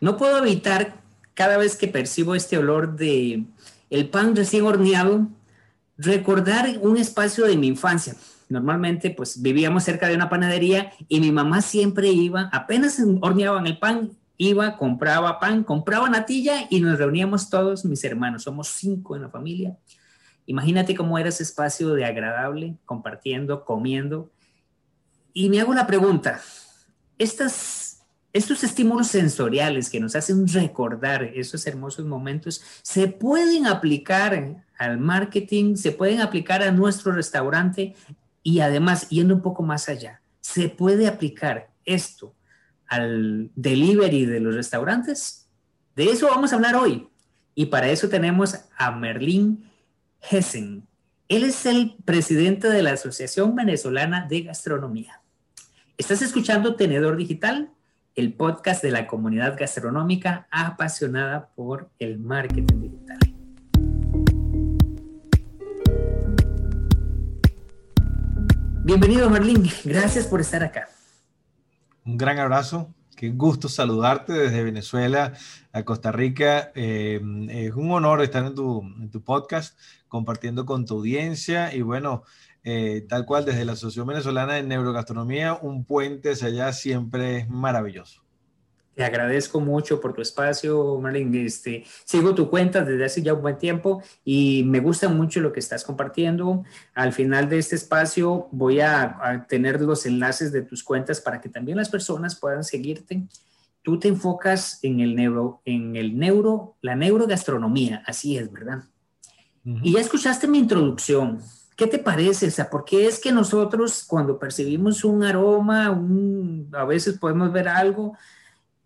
no puedo evitar cada vez que percibo este olor de el pan recién horneado, recordar un espacio de mi infancia. Normalmente, pues vivíamos cerca de una panadería y mi mamá siempre iba, apenas horneaban el pan, iba, compraba pan, compraba natilla y nos reuníamos todos mis hermanos. Somos cinco en la familia. Imagínate cómo era ese espacio de agradable, compartiendo, comiendo. Y me hago la pregunta, estas, estos estímulos sensoriales que nos hacen recordar esos hermosos momentos, ¿se pueden aplicar al marketing? ¿Se pueden aplicar a nuestro restaurante? Y además, yendo un poco más allá, ¿se puede aplicar esto al delivery de los restaurantes? De eso vamos a hablar hoy. Y para eso tenemos a Merlín Hessen. Él es el presidente de la Asociación Venezolana de Gastronomía. Estás escuchando Tenedor Digital, el podcast de la comunidad gastronómica apasionada por el marketing digital. Bienvenido, Merlín. Gracias por estar acá. Un gran abrazo. Qué gusto saludarte desde Venezuela a Costa Rica. Eh, es un honor estar tu, en tu, podcast compartiendo con tu audiencia y bueno, eh, tal cual desde la Asociación Venezolana de Neurogastronomía, un puente hacia allá siempre es maravilloso. Te agradezco mucho por tu espacio, Marlene. Este, sigo tu cuenta desde hace ya un buen tiempo y me gusta mucho lo que estás compartiendo. Al final de este espacio voy a, tener los enlaces de tus cuentas para que también las personas puedan seguirte. Tú te enfocas en el neuro, en el neuro, la neurogastronomía, así es, ¿verdad? Y ya escuchaste mi introducción. ¿Qué te parece? O sea, ¿por qué es que nosotros cuando percibimos un aroma, un, a veces podemos ver algo,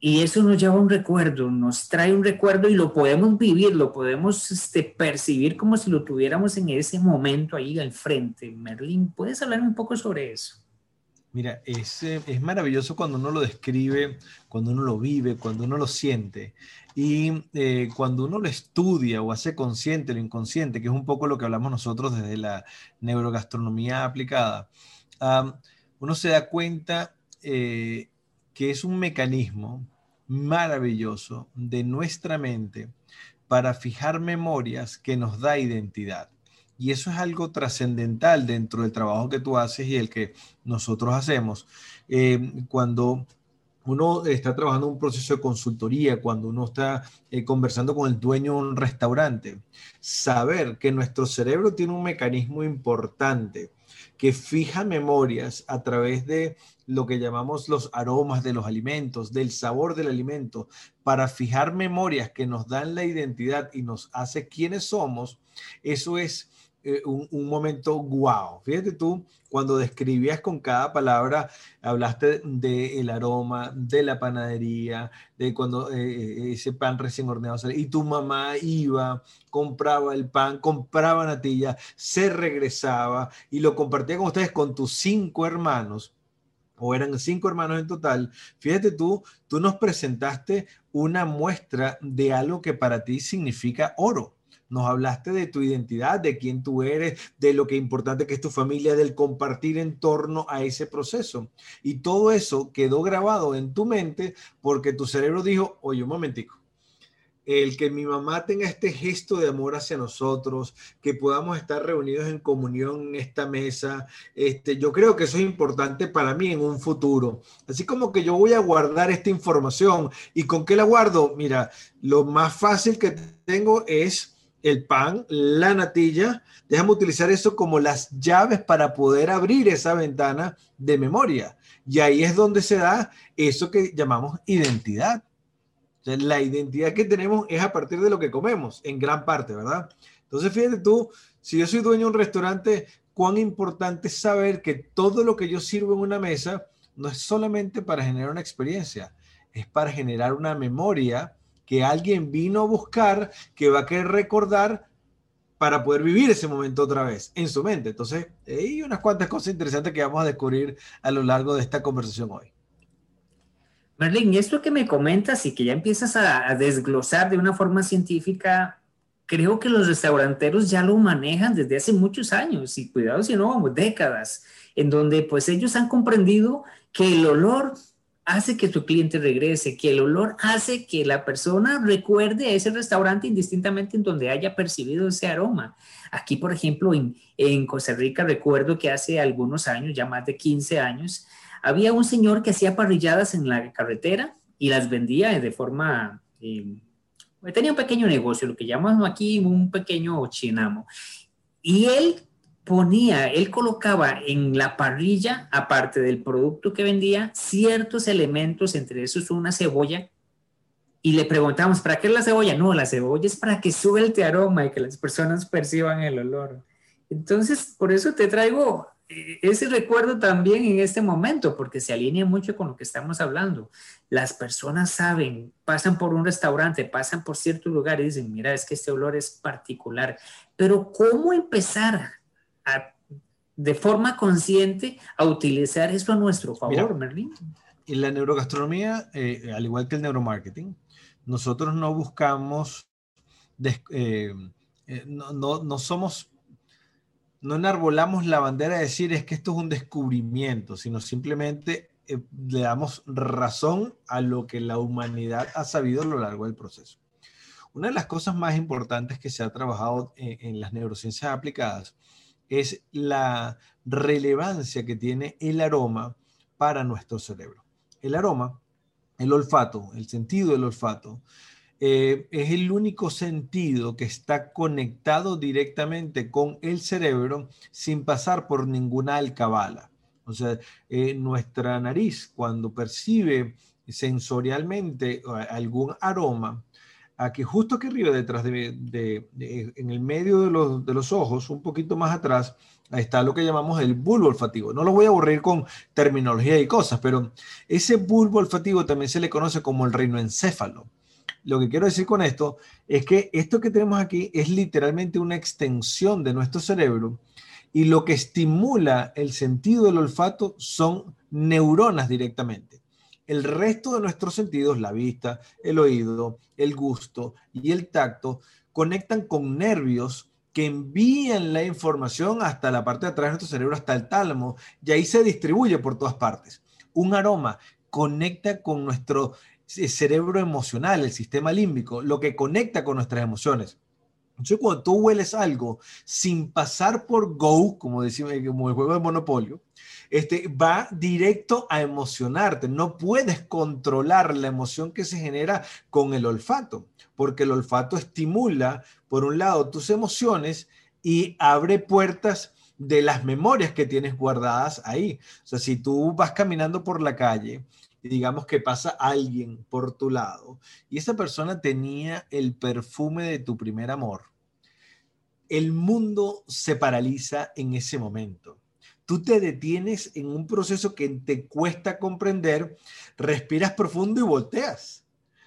y eso nos lleva a un recuerdo, nos trae un recuerdo y lo podemos vivir, lo podemos este, percibir como si lo tuviéramos en ese momento ahí al frente. Merlín, ¿puedes hablar un poco sobre eso? Mira, es, eh, es maravilloso cuando uno lo describe, cuando uno lo vive, cuando uno lo siente. Y eh, cuando uno lo estudia o hace consciente lo inconsciente, que es un poco lo que hablamos nosotros desde la neurogastronomía aplicada, uno se da cuenta eh, que es un mecanismo maravilloso de nuestra mente para fijar memorias que nos da identidad. Y eso es algo trascendental dentro del trabajo que tú haces y el que nosotros hacemos. Eh, cuando uno está trabajando un proceso de consultoría, cuando uno está eh, conversando con el dueño de un restaurante, saber que nuestro cerebro tiene un mecanismo importante que fija memorias a través de lo que llamamos los aromas de los alimentos, del sabor del alimento, para fijar memorias que nos dan la identidad y nos hace quienes somos, eso es eh, un, momento guau. Fíjate tú, cuando describías con cada palabra, hablaste del aroma, de la panadería, de cuando eh, eh, ese pan recién horneado y tu mamá iba, compraba el pan, compraba natilla, se regresaba y lo compartía con ustedes, con tus cinco hermanos o eran cinco hermanos en total, fíjate tú, tú nos presentaste una muestra de algo que para ti significa oro. Nos hablaste de tu identidad, de quién tú eres, de lo que importante que es tu familia, del compartir en torno a ese proceso. Y todo eso quedó grabado en tu mente porque tu cerebro dijo, oye, un momentico, el que mi mamá tenga este gesto de amor hacia nosotros, que podamos estar reunidos en comunión en esta mesa, este, yo creo que eso es importante para mí en un futuro. Así como que yo voy a guardar esta información. ¿Y con qué la guardo? Mira, lo más fácil que tengo es el pan, la natilla. Déjame utilizar eso como las llaves para poder abrir esa ventana de memoria. Y ahí es donde se da eso que llamamos identidad la identidad que tenemos es a partir de lo que comemos, en gran parte, ¿verdad? Entonces, fíjate tú, si yo soy dueño de un restaurante, cuán importante es saber que todo lo que yo sirvo en una mesa no es solamente para generar una experiencia, es para generar una memoria que alguien vino a buscar, que va a querer recordar para poder vivir ese momento otra vez en su mente. Entonces, hay unas cuantas cosas interesantes que vamos a descubrir a lo largo de esta conversación hoy. Merlin, esto que me comentas y que ya empiezas a, desglosar de una forma científica, creo que los restauranteros ya lo manejan desde hace muchos años y cuidado si no, décadas, en donde pues ellos han comprendido que el olor hace que tu cliente regrese, que el olor hace que la persona recuerde ese restaurante indistintamente en donde haya percibido ese aroma. Aquí, por ejemplo, en, en Costa Rica, recuerdo que hace algunos años, ya más de 15 años, había un señor que hacía parrilladas en la carretera y las vendía de forma... Eh, tenía un pequeño negocio, lo que llamamos aquí un pequeño chinamo. Y él ponía, él colocaba en la parrilla, aparte del producto que vendía, ciertos elementos, entre esos una cebolla, y le preguntamos, ¿para qué la cebolla? No, la cebolla es para que suelte aroma y que las personas perciban el olor. Entonces, por eso te traigo eh, ese recuerdo también en este momento, porque se alinea mucho con lo que estamos hablando. Las personas saben, pasan por un restaurante, pasan por cierto lugar y dicen, mira, es que este olor es particular, pero ¿cómo empezar de forma consciente a utilizar eso a nuestro favor, Merlin. En la neurogastronomía, eh, al igual que el neuromarketing, nosotros no buscamos, eh, eh, no, no, no, somos, no enarbolamos la bandera de decir es que esto es un descubrimiento, sino simplemente le damos razón a lo que la humanidad ha sabido a lo largo del proceso. Una de las cosas más importantes que se ha trabajado en las neurociencias aplicadas es la relevancia que tiene el aroma para nuestro cerebro. El aroma, el olfato, el sentido del olfato, eh, es el único sentido que está conectado directamente con el cerebro sin pasar por ninguna alcabala. O sea, eh, nuestra nariz cuando percibe sensorialmente algún aroma, aquí justo aquí arriba, detrás de, en el medio de los, de los, ojos, un poquito más atrás, está lo que llamamos el bulbo olfativo. No lo voy a aburrir con terminología y cosas, pero ese bulbo olfativo también se le conoce como el reino encéfalo. Lo que quiero decir con esto es que esto que tenemos aquí es literalmente una extensión de nuestro cerebro y lo que estimula el sentido del olfato son neuronas directamente el resto de nuestros sentidos, la vista, el oído, el gusto y el tacto, conectan con nervios que envían la información hasta la parte de atrás de nuestro cerebro, hasta el tálamo, y ahí se distribuye por todas partes. Un aroma conecta con nuestro eh, cerebro emocional, el sistema límbico, lo que conecta con nuestras emociones. Entonces, cuando tú hueles algo sin pasar por Go, como decimos, como el juego de Monopolio, este, va directo a emocionarte. No puedes controlar la emoción que se genera con el olfato, porque el olfato estimula, por un lado, tus emociones y abre puertas de las memorias que tienes guardadas ahí. O sea, si tú vas caminando por la calle digamos que pasa alguien por tu lado y esa persona tenía el perfume de tu primer amor, el mundo se paraliza en ese momento tú te detienes en un proceso que te cuesta comprender, respiras profundo y volteas.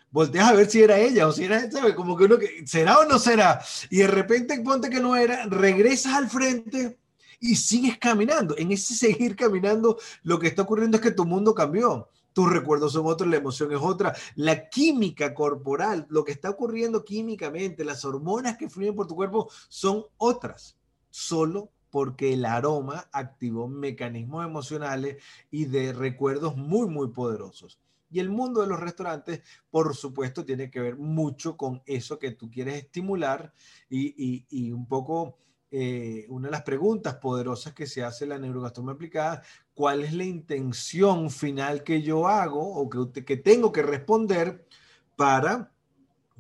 Volteas a ver si era ella o si era, ¿sabes? Como que uno que, ¿será o no será? Y de repente ponte que no era, regresas al frente y sigues caminando. En ese seguir caminando, lo que está ocurriendo es que tu mundo cambió. Tus recuerdos son otros, la emoción es otra. La química corporal, lo que está ocurriendo químicamente, las hormonas que fluyen por tu cuerpo son otras. Solo porque el aroma activó mecanismos emocionales y de recuerdos muy, muy poderosos. Y el mundo de los restaurantes, por supuesto, tiene que ver mucho con eso que tú quieres estimular y, un poco eh, una de las preguntas poderosas que se hace la neurogastronomía aplicada, ¿cuál es la intención final que yo hago o que, que tengo que responder para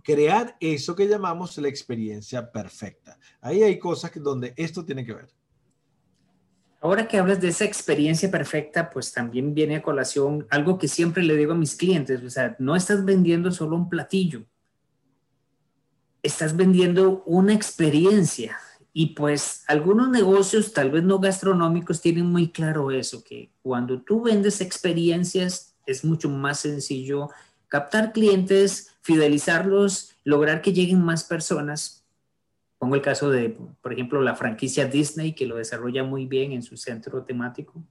crear eso que llamamos la experiencia perfecta? Ahí hay cosas donde esto tiene que ver. Ahora que hablas de esa experiencia perfecta, pues también viene a colación algo que siempre le digo a mis clientes, o sea, no estás vendiendo solo un platillo, estás vendiendo una experiencia. Y pues algunos negocios, tal vez no gastronómicos, tienen muy claro eso, que cuando tú vendes experiencias es mucho más sencillo captar clientes, fidelizarlos, lograr que lleguen más personas, Pongo el caso de, por ejemplo, la franquicia Disney, que lo desarrolla muy bien en su centro temático.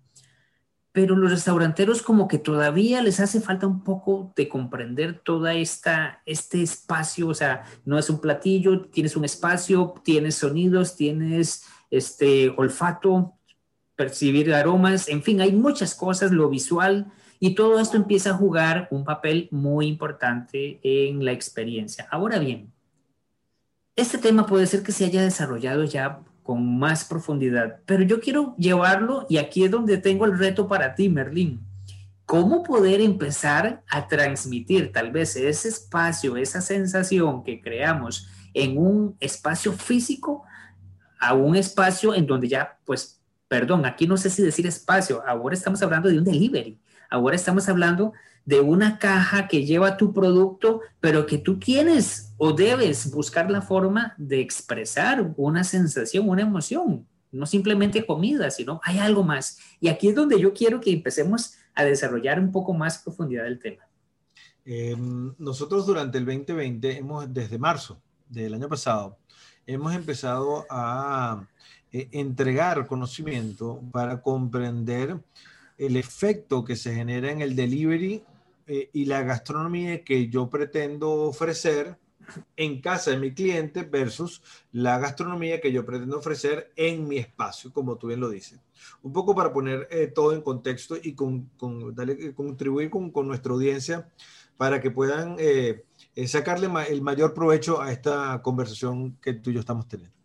Pero los restauranteros como que todavía les hace falta un poco de comprender toda esta este espacio, o sea, no es un platillo, tienes un espacio, tienes sonidos, tienes este olfato, percibir aromas, en fin, hay muchas cosas, lo visual Y todo esto empieza a jugar un papel muy importante en la experiencia. Ahora bien, este tema puede ser que se haya desarrollado ya con más profundidad, pero yo quiero llevarlo y aquí es donde tengo el reto para ti, Merlín. ¿Cómo poder empezar a transmitir tal vez ese espacio, esa sensación que creamos en un espacio físico a un espacio en donde ya, pues, perdón, aquí no sé si decir espacio, ahora estamos hablando de un delivery, ahora estamos hablando de una caja que lleva tu producto, pero que tú tienes o debes buscar la forma de expresar una sensación, una emoción, no simplemente comida, sino hay algo más. Y aquí es donde yo quiero que empecemos a desarrollar un poco más profundidad del tema. Em, nosotros durante el 2020, hemos, desde marzo del año pasado, hemos empezado a eh, entregar conocimiento para comprender el efecto que se genera en el delivery eh, y la gastronomía que yo pretendo ofrecer en casa de mi cliente versus la gastronomía que yo pretendo ofrecer en mi espacio, como tú bien lo dices. Un poco para poner eh, todo en contexto y con, contribuir con, nuestra audiencia para que puedan eh, sacarle el mayor provecho a esta conversación que tú y yo estamos teniendo.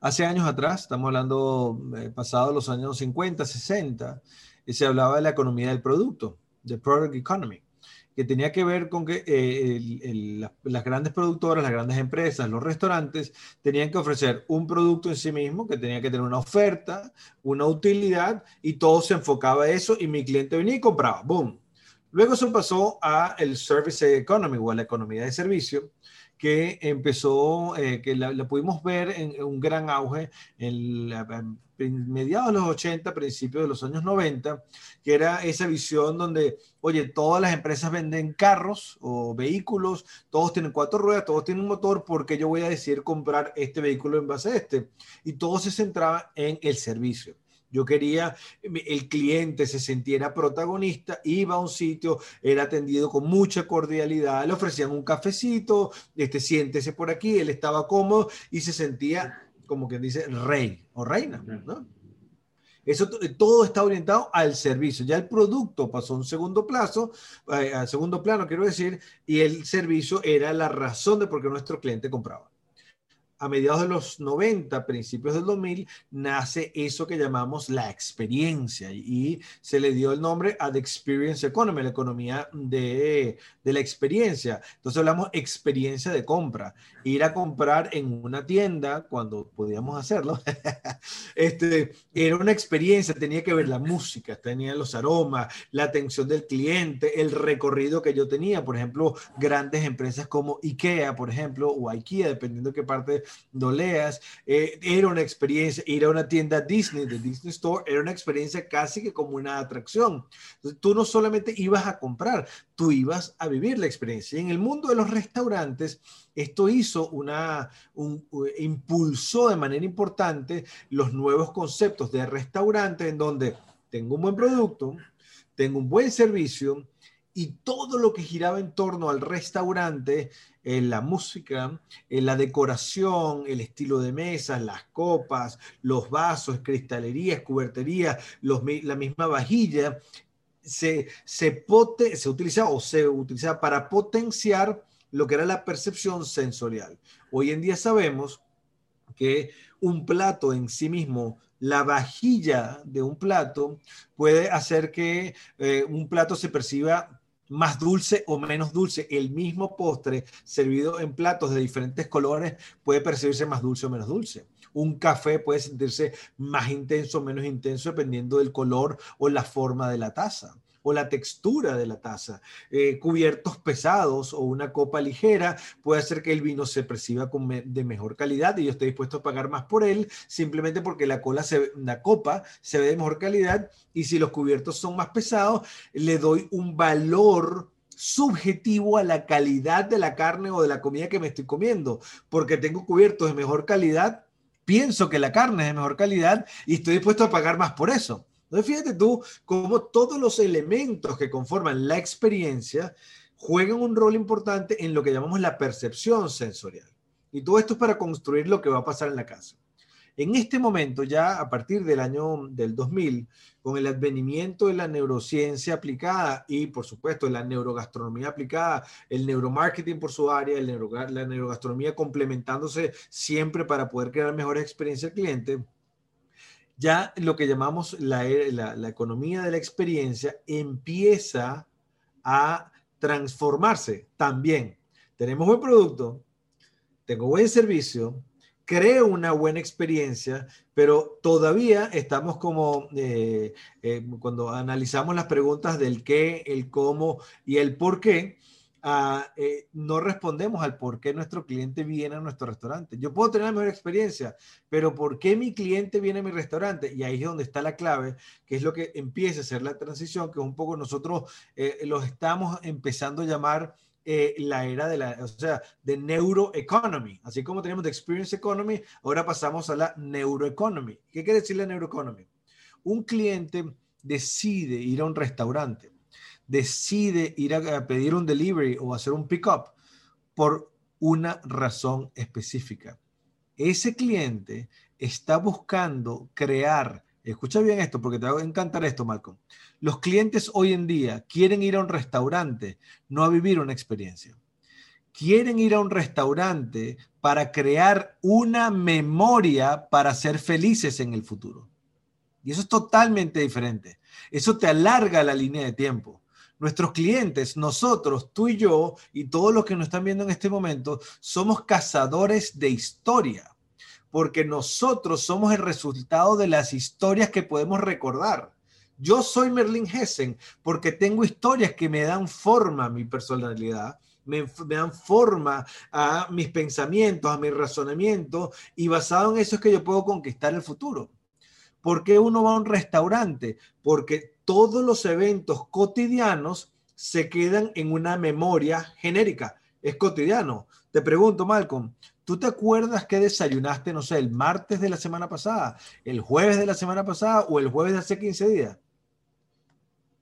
Hace años atrás, estamos hablando eh, pasado los años 50, 60, y se hablaba de la economía del producto, de product economy, que tenía que ver con que eh, las grandes productoras, las grandes empresas, los restaurantes tenían que ofrecer un producto en sí mismo, que tenía que tener una oferta, una utilidad, y todo se enfocaba a eso, y mi cliente venía y compraba, ¡boom! Luego se pasó a el Service Economy o a la economía de servicio, que empezó, eh, que la, pudimos ver en, un gran auge en, mediados de los 80, principios de los años 90, que era esa visión donde, oye, todas las empresas venden carros o vehículos, todos tienen cuatro ruedas, todos tienen un motor, porque yo voy a decidir comprar este vehículo en base a este? Y todo se centraba en el servicio. Yo quería el cliente se sintiera protagonista, iba a un sitio, era atendido con mucha cordialidad, le ofrecían un cafecito, este, siéntese por aquí, él estaba cómodo y se sentía como quien dice rey o reina, ¿no? Eso todo está orientado al servicio. Ya el producto pasó a un segundo plazo, eh, al segundo plano, quiero decir, y el servicio era la razón de por qué nuestro cliente compraba a mediados de los 90, principios del 2000, nace eso que llamamos la experiencia y se le dio el nombre a The Experience Economy, la economía de, de la experiencia. Entonces hablamos experiencia de compra, ir a comprar en una tienda cuando podíamos hacerlo. este, era una experiencia, tenía que ver la música, tenía los aromas, la atención del cliente, el recorrido que yo tenía. Por ejemplo, grandes empresas como IKEA, por ejemplo, o IKEA, dependiendo de qué parte no leas, eh, era una experiencia, ir a una tienda Disney, de Disney Store, era una experiencia casi que como una atracción. Tú no solamente ibas a comprar, tú ibas a vivir la experiencia. Y en el mundo de los restaurantes, esto hizo una, un, impulsó de manera importante los nuevos conceptos de restaurantes en donde tengo un buen producto, tengo un buen servicio, y todo lo que giraba en torno al restaurante, en la música, en la decoración, el estilo de mesas, las copas, los vasos, cristalerías, cuberterías, la misma vajilla, se, se, se utilizaba o se utilizaba para potenciar lo que era la percepción sensorial. Hoy en día sabemos que un plato en sí mismo la vajilla de un plato puede hacer que eh, un plato se perciba más dulce o menos dulce. El mismo postre servido en platos de diferentes colores puede percibirse más dulce o menos dulce. Un café puede sentirse más intenso o menos intenso dependiendo del color o la forma de la taza o la textura de la taza. Eh, cubiertos pesados o una copa ligera puede hacer que el vino se perciba de mejor calidad y yo estoy dispuesto a pagar más por él simplemente porque la, cola se, la copa se ve de mejor calidad y si los cubiertos son más pesados, le doy un valor subjetivo a la calidad de la carne o de la comida que me estoy comiendo, porque tengo cubiertos de mejor calidad, pienso que la carne es de mejor calidad y estoy dispuesto a pagar más por eso. Entonces, fíjate tú cómo todos los elementos que conforman la experiencia juegan un rol importante en lo que llamamos la percepción sensorial. Y todo esto es para construir lo que va a pasar en la casa. En este momento, ya a partir del año del 2000, con el advenimiento de la neurociencia aplicada y, por supuesto, la neurogastronomía aplicada, el neuromarketing por su área, el la neurogastronomía complementándose siempre para poder crear mejores experiencias al cliente, ya lo que llamamos la, la economía de la experiencia empieza a transformarse también. Tenemos buen producto, tengo buen servicio, creo una buena experiencia, pero todavía estamos como eh, eh, cuando analizamos las preguntas del qué, el cómo y el por qué, eh, no respondemos al por qué nuestro cliente viene a nuestro restaurante. Yo puedo tener la mejor experiencia, pero ¿por qué mi cliente viene a mi restaurante? Y ahí es donde está la clave, que es lo que empieza a ser la transición, que un poco nosotros los estamos empezando a llamar eh, la era de la, o sea, de neuroeconomy. Así como tenemos de experience economy, ahora pasamos a la neuroeconomy. ¿Qué quiere decir la neuroeconomy? Un cliente decide ir a un restaurante, decide ir a, pedir un delivery o hacer un pickup por una razón específica. Ese cliente está buscando crear, escucha bien esto porque te va a encantar esto, Malcolm los clientes hoy en día quieren ir a un restaurante, no a vivir una experiencia. Quieren ir a un restaurante para crear una memoria para ser felices en el futuro. Y eso es totalmente diferente. Eso te alarga la línea de tiempo. Nuestros clientes, nosotros, tú y yo, y todos los que nos están viendo en este momento, somos cazadores de historia, porque nosotros somos el resultado de las historias que podemos recordar. Yo soy Merlin Hessen porque tengo historias que me dan forma a mi personalidad, me, dan forma a mis pensamientos, a mi razonamiento, y basado en eso es que yo puedo conquistar el futuro. ¿Por qué uno va a un restaurante? Porque todos los eventos cotidianos se quedan en una memoria genérica. Es cotidiano. Te pregunto, Malcolm, ¿tú te acuerdas que desayunaste, no sé, el martes de la semana pasada, el jueves de la semana pasada o el jueves de hace 15 días?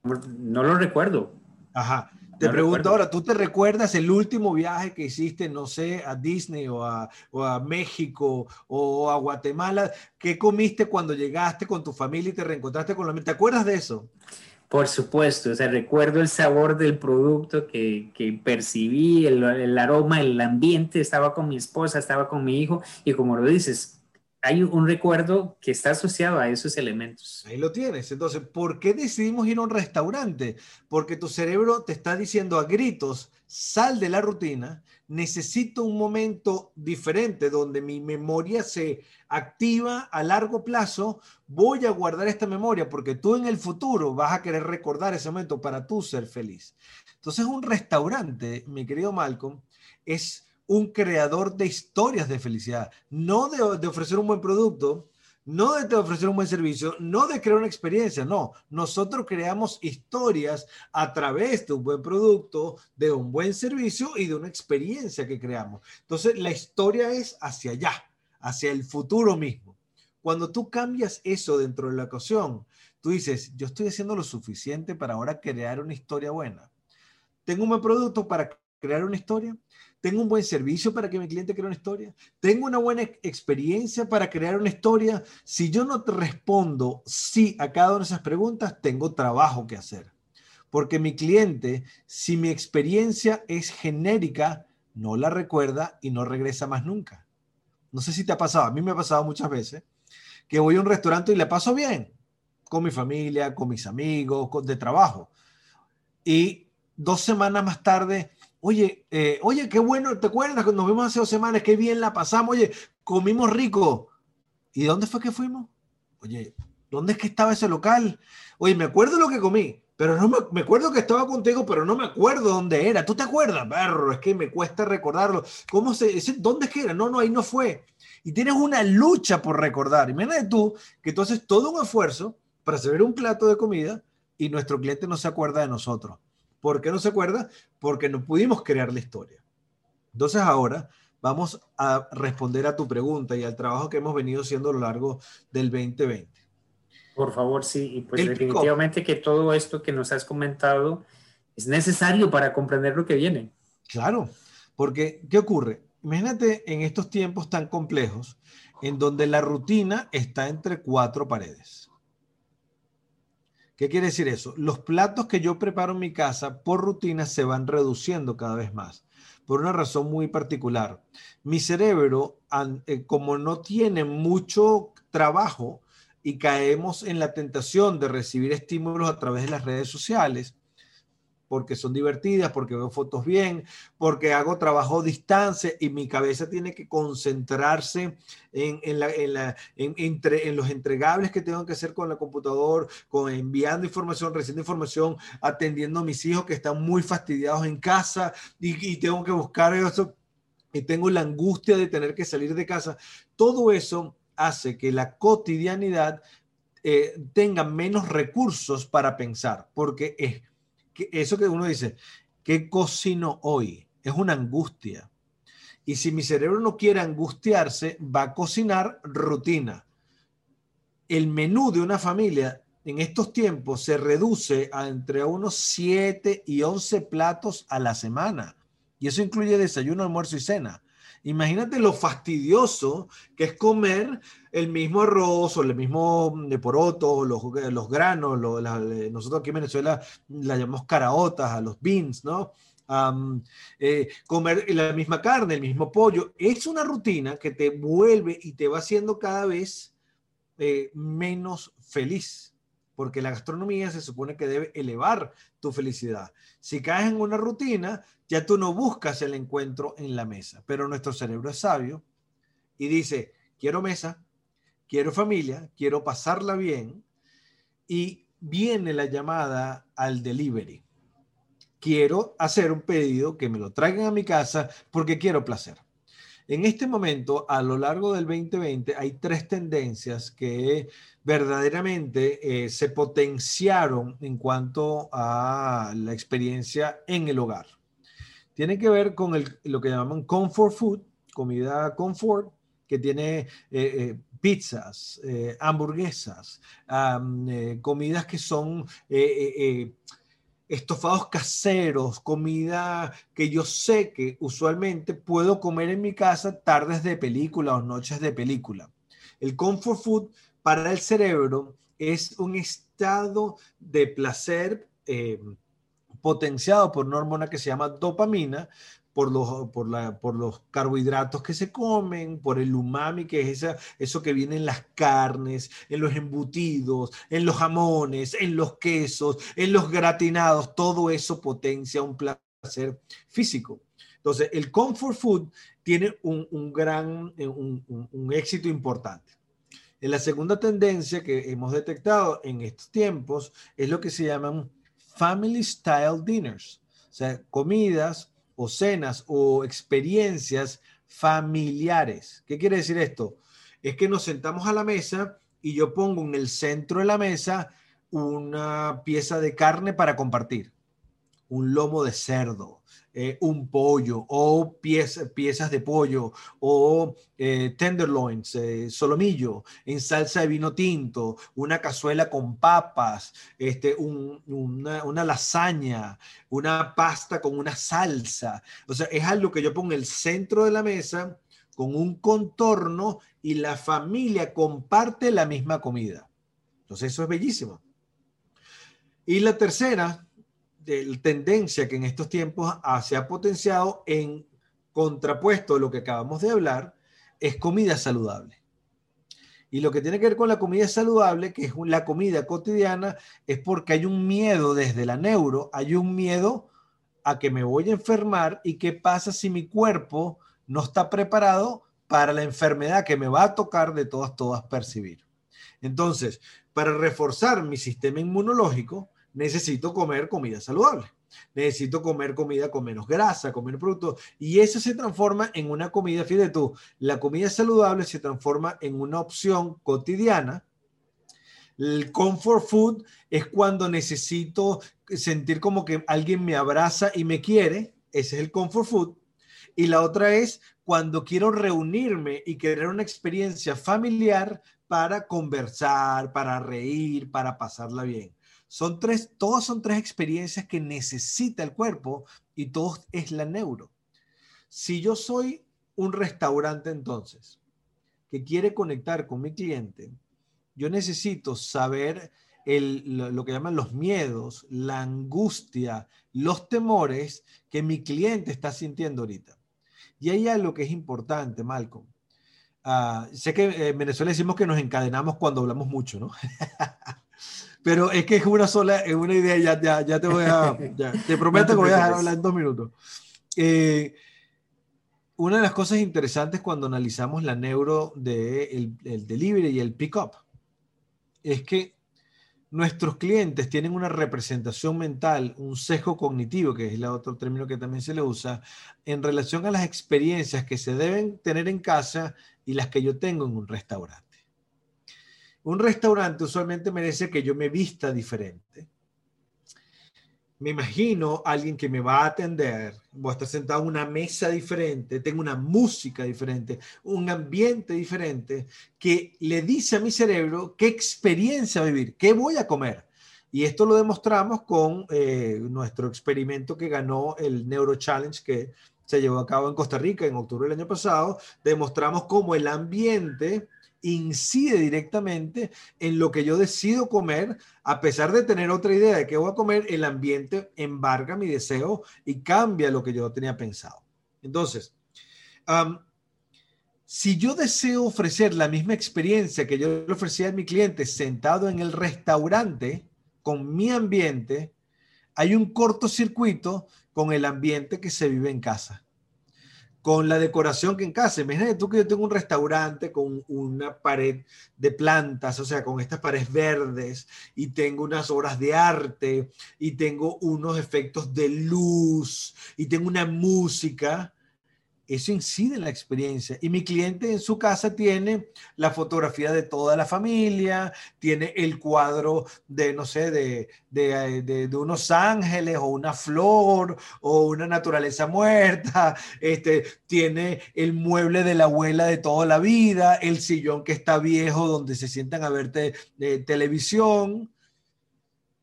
No lo recuerdo. Ajá. Te pregunto ahora, ¿tú te recuerdas el último viaje que hiciste, no sé, a Disney o a, o a, México o a Guatemala? ¿Qué comiste cuando llegaste con tu familia y te reencontraste con la ¿Te acuerdas de eso? Por supuesto, o sea, recuerdo el sabor del producto que, que percibí, el, el, aroma, el ambiente, estaba con mi esposa, estaba con mi hijo y como lo dices, hay un recuerdo que está asociado a esos elementos. Ahí lo tienes. Entonces, ¿por qué decidimos ir a un restaurante? Porque tu cerebro te está diciendo a gritos, sal de la rutina, necesito un momento diferente donde mi memoria se activa a largo plazo, voy a guardar esta memoria porque tú en el futuro vas a querer recordar ese momento para tú ser feliz. Entonces, un restaurante, mi querido Malcolm, es un creador de historias de felicidad, no de, ofrecer un buen producto, no de ofrecer un buen servicio, no de crear una experiencia, no. Nosotros creamos historias a través de un buen producto, de un buen servicio y de una experiencia que creamos. Entonces, la historia es hacia allá, hacia el futuro mismo. Cuando tú cambias eso dentro de la ecuación, tú dices, yo estoy haciendo lo suficiente para ahora crear una historia buena. Tengo un buen producto para crear una historia tengo un buen servicio para que mi cliente cree una historia, tengo una buena experiencia para crear una historia. Si yo no te respondo sí a cada una de esas preguntas, tengo trabajo que hacer. Porque mi cliente, si mi experiencia es genérica, no la recuerda y no regresa más nunca. No sé si te ha pasado, a mí me ha pasado muchas veces que voy a un restaurante y le paso bien con mi familia, con mis amigos, de trabajo. Y dos semanas más tarde Oye, eh, oye, qué bueno, ¿te acuerdas nos vimos hace dos semanas? Qué bien la pasamos, oye, comimos rico. ¿Y dónde fue que fuimos? Oye, ¿dónde es que estaba ese local? Oye, me acuerdo lo que comí, pero no me, me acuerdo que estaba contigo, pero no me acuerdo dónde era. ¿Tú te acuerdas? Perro, es que me cuesta recordarlo. ¿Cómo se, ¿Dónde es que era? No, no, ahí no fue. Y tienes una lucha por recordar. Imagínate tú que tú haces todo un esfuerzo para servir un plato de comida y nuestro cliente no se acuerda de nosotros. ¿Por qué no se acuerda? Porque no pudimos crear la historia. Entonces ahora vamos a responder a tu pregunta y al trabajo que hemos venido haciendo a lo largo del 2020. Por favor, sí, y pues definitivamente que todo esto que nos has comentado es necesario para comprender lo que viene. Claro, porque ¿qué ocurre? Imagínate en estos tiempos tan complejos en donde la rutina está entre cuatro paredes. ¿Qué quiere decir eso? Los platos que yo preparo en mi casa por rutina se van reduciendo cada vez más, por una razón muy particular. Mi cerebro, eh, como no tiene mucho trabajo y caemos en la tentación de recibir estímulos a través de las redes sociales, porque son divertidas, porque veo fotos bien, porque hago trabajo a distancia y mi cabeza tiene que concentrarse en, entre, en los entregables que tengo que hacer con la computadora, con enviando información, recibiendo información, atendiendo a mis hijos que están muy fastidiados en casa y, tengo que buscar eso y tengo la angustia de tener que salir de casa. Todo eso hace que la cotidianidad eh, tenga menos recursos para pensar, porque es eso que uno dice, ¿qué cocino hoy? Es una angustia. Y si mi cerebro no quiere angustiarse, va a cocinar rutina. El menú de una familia en estos tiempos se reduce a entre unos 7 y 11 platos a la semana. Y eso incluye desayuno, almuerzo y cena. Imagínate lo fastidioso que es comer el mismo arroz o el mismo de poroto, los, los granos, nosotros aquí en Venezuela la llamamos caraotas, a los beans, ¿no? Eh, comer la misma carne, el mismo pollo. Es una rutina que te vuelve y te va haciendo cada vez eh, menos feliz porque la gastronomía se supone que debe elevar tu felicidad. Si caes en una rutina, ya tú no buscas el encuentro en la mesa, pero nuestro cerebro es sabio y dice, quiero mesa, quiero familia, quiero pasarla bien y viene la llamada al delivery. Quiero hacer un pedido que me lo traigan a mi casa porque quiero placer. En este momento, a lo largo del 2020, hay tres tendencias que verdaderamente eh, se potenciaron en cuanto a la experiencia en el hogar. Tiene que ver con lo que llaman comfort food, comida confort, que tiene eh, eh, pizzas, hamburguesas, comidas que son estofados caseros, comida que yo sé que usualmente puedo comer en mi casa tardes de película o noches de película. El comfort food para el cerebro es un estado de placer eh, potenciado por una hormona que se llama dopamina, por los, por, la, por los carbohidratos que se comen, por el umami, que es esa, eso que viene en las carnes, en los embutidos, en los jamones, en los quesos, en los gratinados, todo eso potencia un placer físico. Entonces, el comfort food tiene un, un gran, un, un éxito importante. En la segunda tendencia que hemos detectado en estos tiempos es lo que se llaman family style dinners, o sea, comidas o cenas o experiencias familiares. ¿Qué quiere decir esto? Es que nos sentamos a la mesa y yo pongo en el centro de la mesa una pieza de carne para compartir, un lomo de cerdo, eh, un pollo o piezas de pollo o eh, tenderloins, eh, solomillo en salsa de vino tinto, una cazuela con papas, este, una, una, lasaña, una pasta con una salsa. O sea, es algo que yo pongo en el centro de la mesa con un contorno y la familia comparte la misma comida. Entonces eso es bellísimo. Y la tercera, tendencia que en estos tiempos se ha potenciado en contrapuesto a lo que acabamos de hablar, es comida saludable. Y lo que tiene que ver con la comida saludable, que es la comida cotidiana, es porque hay un miedo desde la neuro, hay un miedo a que me voy a enfermar y qué pasa si mi cuerpo no está preparado para la enfermedad que me va a tocar de todas, todas percibir. Entonces, para reforzar mi sistema inmunológico, necesito comer comida saludable. Necesito comer comida con menos grasa, comer productos. Y eso se transforma en una comida, fíjate tú, la comida saludable se transforma en una opción cotidiana. El comfort food es cuando necesito sentir como que alguien me abraza y me quiere. Ese es el comfort food. Y la otra es cuando quiero reunirme y crear una experiencia familiar para conversar, para reír, para pasarla bien. Son tres, todas son tres experiencias que necesita el cuerpo y todo es la neuro. Si yo soy un restaurante entonces, que quiere conectar con mi cliente, yo necesito saber lo, que llaman los miedos, la angustia, los temores que mi cliente está sintiendo ahorita. Y hay algo que es importante, Malcolm. Ah, sé que en Venezuela decimos que nos encadenamos cuando hablamos mucho, ¿no? Pero es que es una sola, es una idea, ya, ya, ya te voy a, te prometo que voy a dejar hablar en dos minutos. Eh, una de las cosas interesantes cuando analizamos la neuro del de el delivery y el pick-up es que nuestros clientes tienen una representación mental, un sesgo cognitivo, que es el otro término que también se le usa, en relación a las experiencias que se deben tener en casa y las que yo tengo en un restaurante. Un restaurante usualmente merece que yo me vista diferente, me imagino alguien que me va a atender, voy a estar sentado en una mesa diferente, tengo una música diferente, un ambiente diferente, que le dice a mi cerebro qué experiencia vivir, qué voy a comer. Y esto lo demostramos con eh, nuestro experimento que ganó el Neuro Challenge que se llevó a cabo en Costa Rica en octubre del año pasado. Demostramos cómo el ambiente incide directamente en lo que yo decido comer, a pesar de tener otra idea de qué voy a comer, el ambiente embarga mi deseo y cambia lo que yo tenía pensado. Entonces, si yo deseo ofrecer la misma experiencia que yo le ofrecía a mi cliente sentado en el restaurante con mi ambiente, hay un cortocircuito con el ambiente que se vive en casa con la decoración que en casa. Imagínate tú que yo tengo un restaurante con una pared de plantas, o sea, con estas paredes verdes, y tengo unas obras de arte, y tengo unos efectos de luz, y tengo una música eso incide en la experiencia. Y mi cliente en su casa tiene la fotografía de toda la familia, tiene el cuadro de, no sé, de, de, unos ángeles o una flor o una naturaleza muerta, este, tiene el mueble de la abuela de toda la vida, el sillón que está viejo donde se sientan a ver de televisión.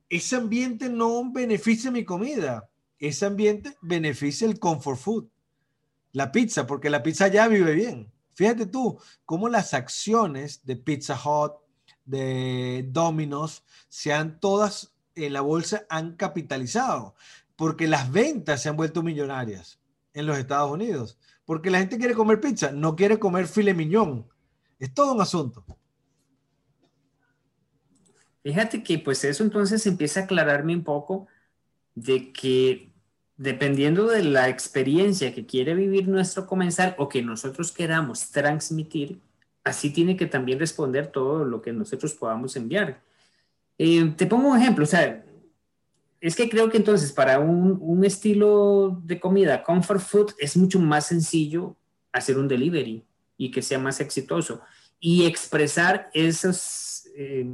Ese ambiente no beneficia mi comida, ese ambiente beneficia el comfort food la pizza, porque la pizza ya vive bien. Fíjate tú cómo las acciones de Pizza Hut, de Domino's, sean todas en la bolsa, han capitalizado, porque las ventas se han vuelto millonarias en los Estados Unidos, porque la gente quiere comer pizza, no quiere comer file miñón. Es todo un asunto. Fíjate que pues eso entonces empieza a aclararme un poco de que dependiendo de la experiencia que quiere vivir nuestro comensal o que nosotros queramos transmitir, así tiene que también responder todo lo que nosotros podamos enviar. Eh, te pongo un ejemplo, o sea, es que creo que entonces para un, estilo de comida, comfort food, es mucho más sencillo hacer un delivery y que sea más exitoso y expresar esos, eh,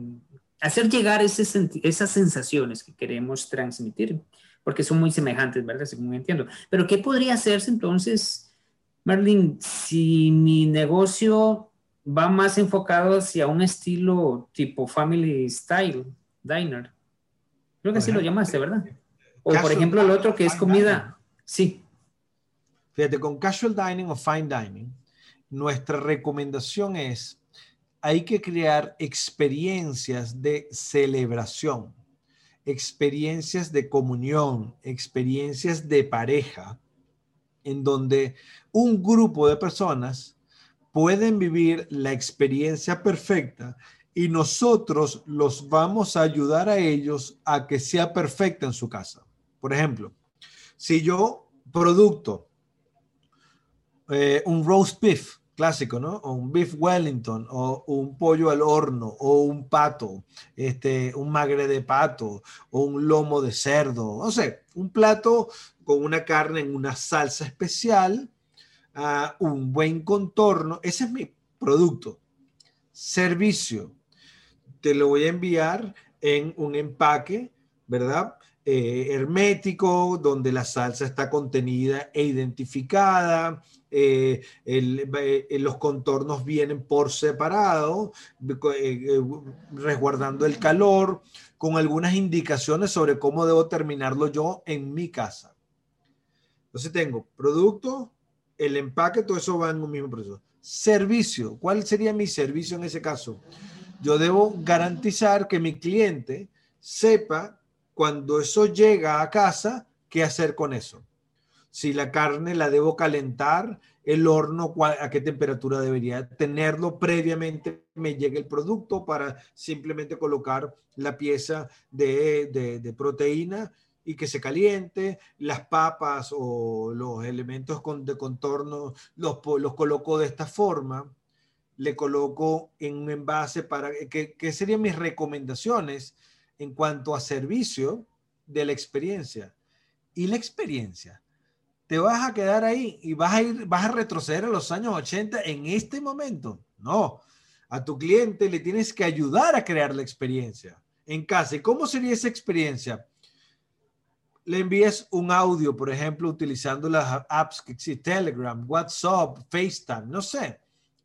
hacer llegar esas sensaciones que queremos transmitir porque son muy semejantes, ¿verdad? Según entiendo. Pero ¿qué podría hacerse entonces, Merlin, si mi negocio va más enfocado hacia un estilo tipo family style, diner? Creo que así lo llamaste, ¿verdad? O por ejemplo, el otro que es comida. Sí. Fíjate, con casual dining o fine dining, nuestra recomendación es, hay que crear experiencias de celebración experiencias de comunión, experiencias de pareja, en donde un grupo de personas pueden vivir la experiencia perfecta y nosotros los vamos a ayudar a ellos a que sea perfecta en su casa. Por ejemplo, si yo producto eh, un roast beef clásico, ¿no? O un beef Wellington, o un pollo al horno, o un pato, este, un magre de pato, o un lomo de cerdo, no sé, un plato con una carne en una salsa especial, uh, un buen contorno, ese es mi producto. Servicio, te lo voy a enviar en un empaque, ¿verdad? Eh, hermético, donde la salsa está contenida e identificada, eh, eh, los contornos vienen por separado, eh, resguardando el calor, con algunas indicaciones sobre cómo debo terminarlo yo en mi casa. Entonces tengo producto, el empaque, todo eso va en un mismo proceso. servicio. ¿Cuál sería mi servicio en ese caso? Yo debo garantizar que mi cliente sepa cuando eso llega a casa, qué hacer con eso. Si la carne la debo calentar, el horno, a qué temperatura debería tenerlo previamente, me llegue el producto para simplemente colocar la pieza de, proteína y que se caliente, las papas o los elementos de contorno los, los coloco de esta forma, le coloco en un envase para que, que serían mis recomendaciones en cuanto a servicio de la experiencia. Y la experiencia, te vas a quedar ahí y vas a ir, vas a retroceder a los años 80 en este momento. No, a tu cliente le tienes que ayudar a crear la experiencia en casa. ¿Y cómo sería esa experiencia? Le envías un audio, por ejemplo, utilizando las apps que existen, Telegram, WhatsApp, FaceTime, no sé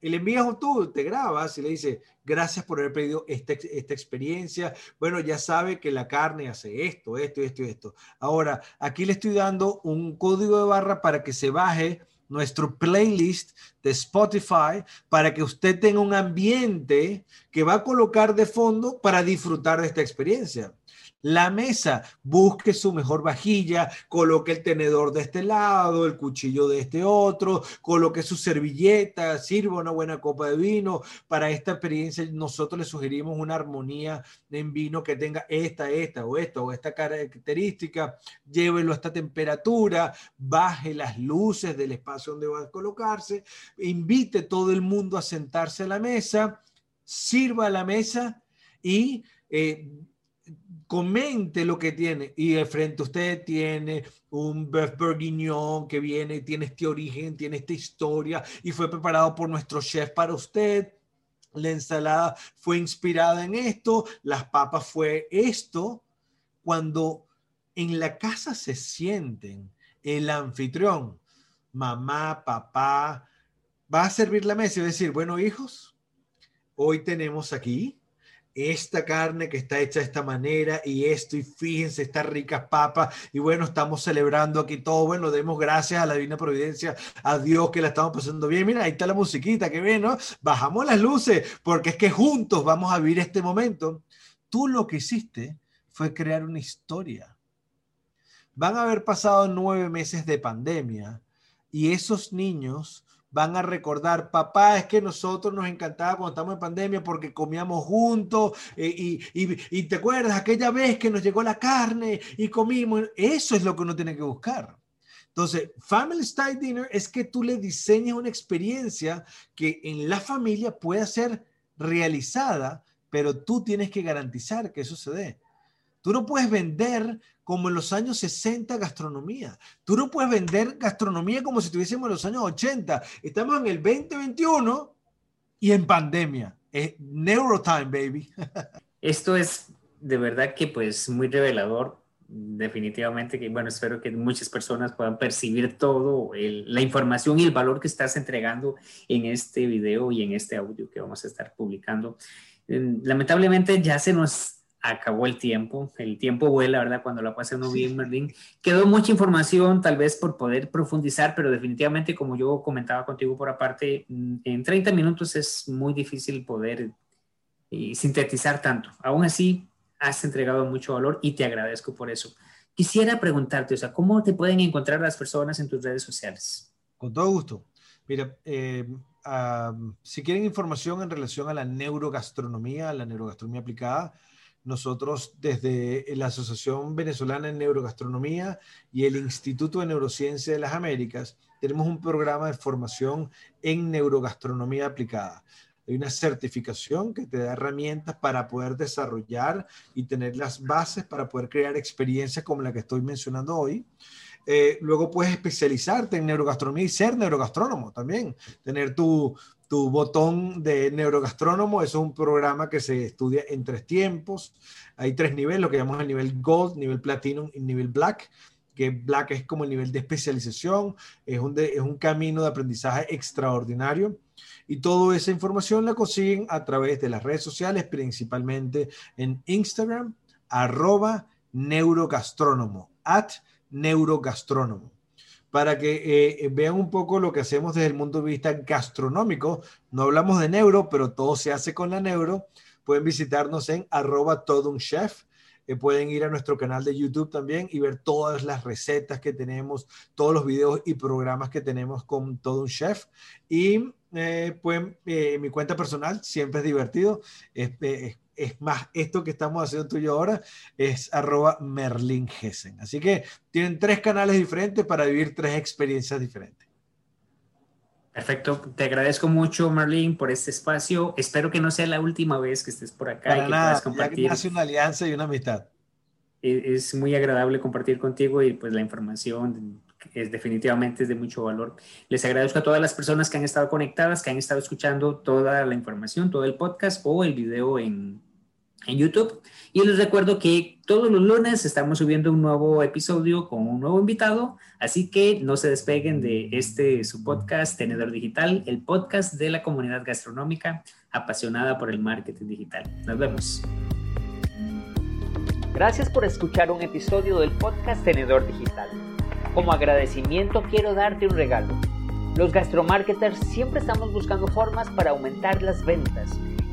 y le envías tú, te grabas y le dices, gracias por haber pedido esta, esta experiencia. Bueno, ya sabe que la carne hace esto, esto, esto y esto. Ahora, aquí le estoy dando un código de barra para que se baje nuestro playlist de Spotify para que usted tenga un ambiente que va a colocar de fondo para disfrutar de esta experiencia. La mesa, busque su mejor vajilla, coloque el tenedor de este lado, el cuchillo de este otro, coloque su servilleta, sirva una buena copa de vino. Para esta experiencia nosotros le sugerimos una armonía en vino que tenga esta, esta o esta o esta característica. Llévelo a esta temperatura, baje las luces del espacio donde va a colocarse, invite todo el mundo a sentarse a la mesa, sirva a la mesa y eh, comente lo que tiene y de frente a usted tiene un beef bourguignon que viene, tiene este origen, tiene esta historia y fue preparado por nuestro chef para usted. La ensalada fue inspirada en esto, las papas fue esto. Cuando en la casa se sienten el anfitrión, mamá, papá, va a servir la mesa y decir, bueno hijos, hoy tenemos aquí esta carne que está hecha de esta manera y esto, y fíjense, estas ricas papas, y bueno, estamos celebrando aquí todo, bueno, demos gracias a la Divina Providencia, a Dios que la estamos pasando bien, mira, ahí está la musiquita, que ven, ¿no? Bajamos las luces, porque es que juntos vamos a vivir este momento. Tú lo que hiciste fue crear una historia. Van a haber pasado nueve meses de pandemia y esos niños van a recordar, papá, es que nosotros nos encantaba cuando estamos en pandemia porque comíamos juntos eh, y, y, te acuerdas aquella vez que nos llegó la carne y comimos. Eso es lo que uno tiene que buscar. Entonces, Family Style Dinner es que tú le diseñes una experiencia que en la familia pueda ser realizada, pero tú tienes que garantizar que eso se dé. Tú no puedes vender como en los años 60 gastronomía. Tú no puedes vender gastronomía como si estuviésemos en los años 80. Estamos en el 2021 y en pandemia. Es Neurotime, baby. Esto es de verdad que pues muy revelador. Definitivamente que, bueno, espero que muchas personas puedan percibir todo, la información y el valor que estás entregando en este video y en este audio que vamos a estar publicando. Lamentablemente ya se nos acabó el tiempo, el tiempo vuela, ¿verdad? Cuando la pasa uno bien, Merlin. Quedó mucha información, tal vez por poder profundizar, pero definitivamente, como yo comentaba contigo por aparte, mm, en 30 minutos es muy difícil poder eh, sintetizar tanto. Aún así, has entregado mucho valor y te agradezco por eso. Quisiera preguntarte, o sea, ¿cómo te pueden encontrar las personas en tus redes sociales? Con todo gusto. Mira, eh, si quieren información en relación a la neurogastronomía, la neurogastronomía aplicada, nosotros desde la Asociación Venezolana en Neurogastronomía y el Instituto de Neurociencia de las Américas tenemos un programa de formación en neurogastronomía aplicada. Hay una certificación que te da herramientas para poder desarrollar y tener las bases para poder crear experiencias como la que estoy mencionando hoy. Eh, luego puedes especializarte en neurogastronomía y ser neurogastrónomo también, tener tu, tu botón de neurogastrónomo. Es un programa que se estudia en tres tiempos. Hay tres niveles, lo que llamamos el nivel Gold, nivel Platinum y nivel Black que Black es como el nivel de especialización, es un, es un camino de aprendizaje extraordinario. Y toda esa información la consiguen a través de las redes sociales, principalmente en Instagram, arroba neurogastrónomo, at neurogastrónomo. Para que eh, vean un poco lo que hacemos desde el punto de vista gastronómico. No hablamos de neuro, pero todo se hace con la neuro. Pueden visitarnos en arroba todo un chef. Eh, pueden ir a nuestro canal de YouTube también y ver todas las recetas que tenemos, todos los videos y programas que tenemos con todo un chef. Y eh, pueden, mi cuenta personal siempre es divertido. Es, es más, esto que estamos haciendo tú y yo ahora es arroba Merlin Hessen. Así que tienen tres canales diferentes para vivir tres experiencias diferentes. Perfecto, te agradezco mucho Merlin por este espacio. Espero que no sea la última vez que estés por acá y que puedas compartir. hace una alianza y una amistad. E, es muy agradable compartir contigo y pues la información es definitivamente es de mucho valor. Les agradezco a todas las personas que han estado conectadas, que han estado escuchando toda la información, todo el podcast o el video en, en YouTube. Y les recuerdo que todos los lunes estamos subiendo un nuevo episodio con un nuevo invitado, así que no se despeguen de este su podcast Tenedor Digital, el podcast de la comunidad gastronómica apasionada por el marketing digital. Nos vemos. Gracias por escuchar un episodio del podcast Tenedor Digital. Como agradecimiento quiero darte un regalo. Los gastromarketers siempre estamos buscando formas para aumentar las ventas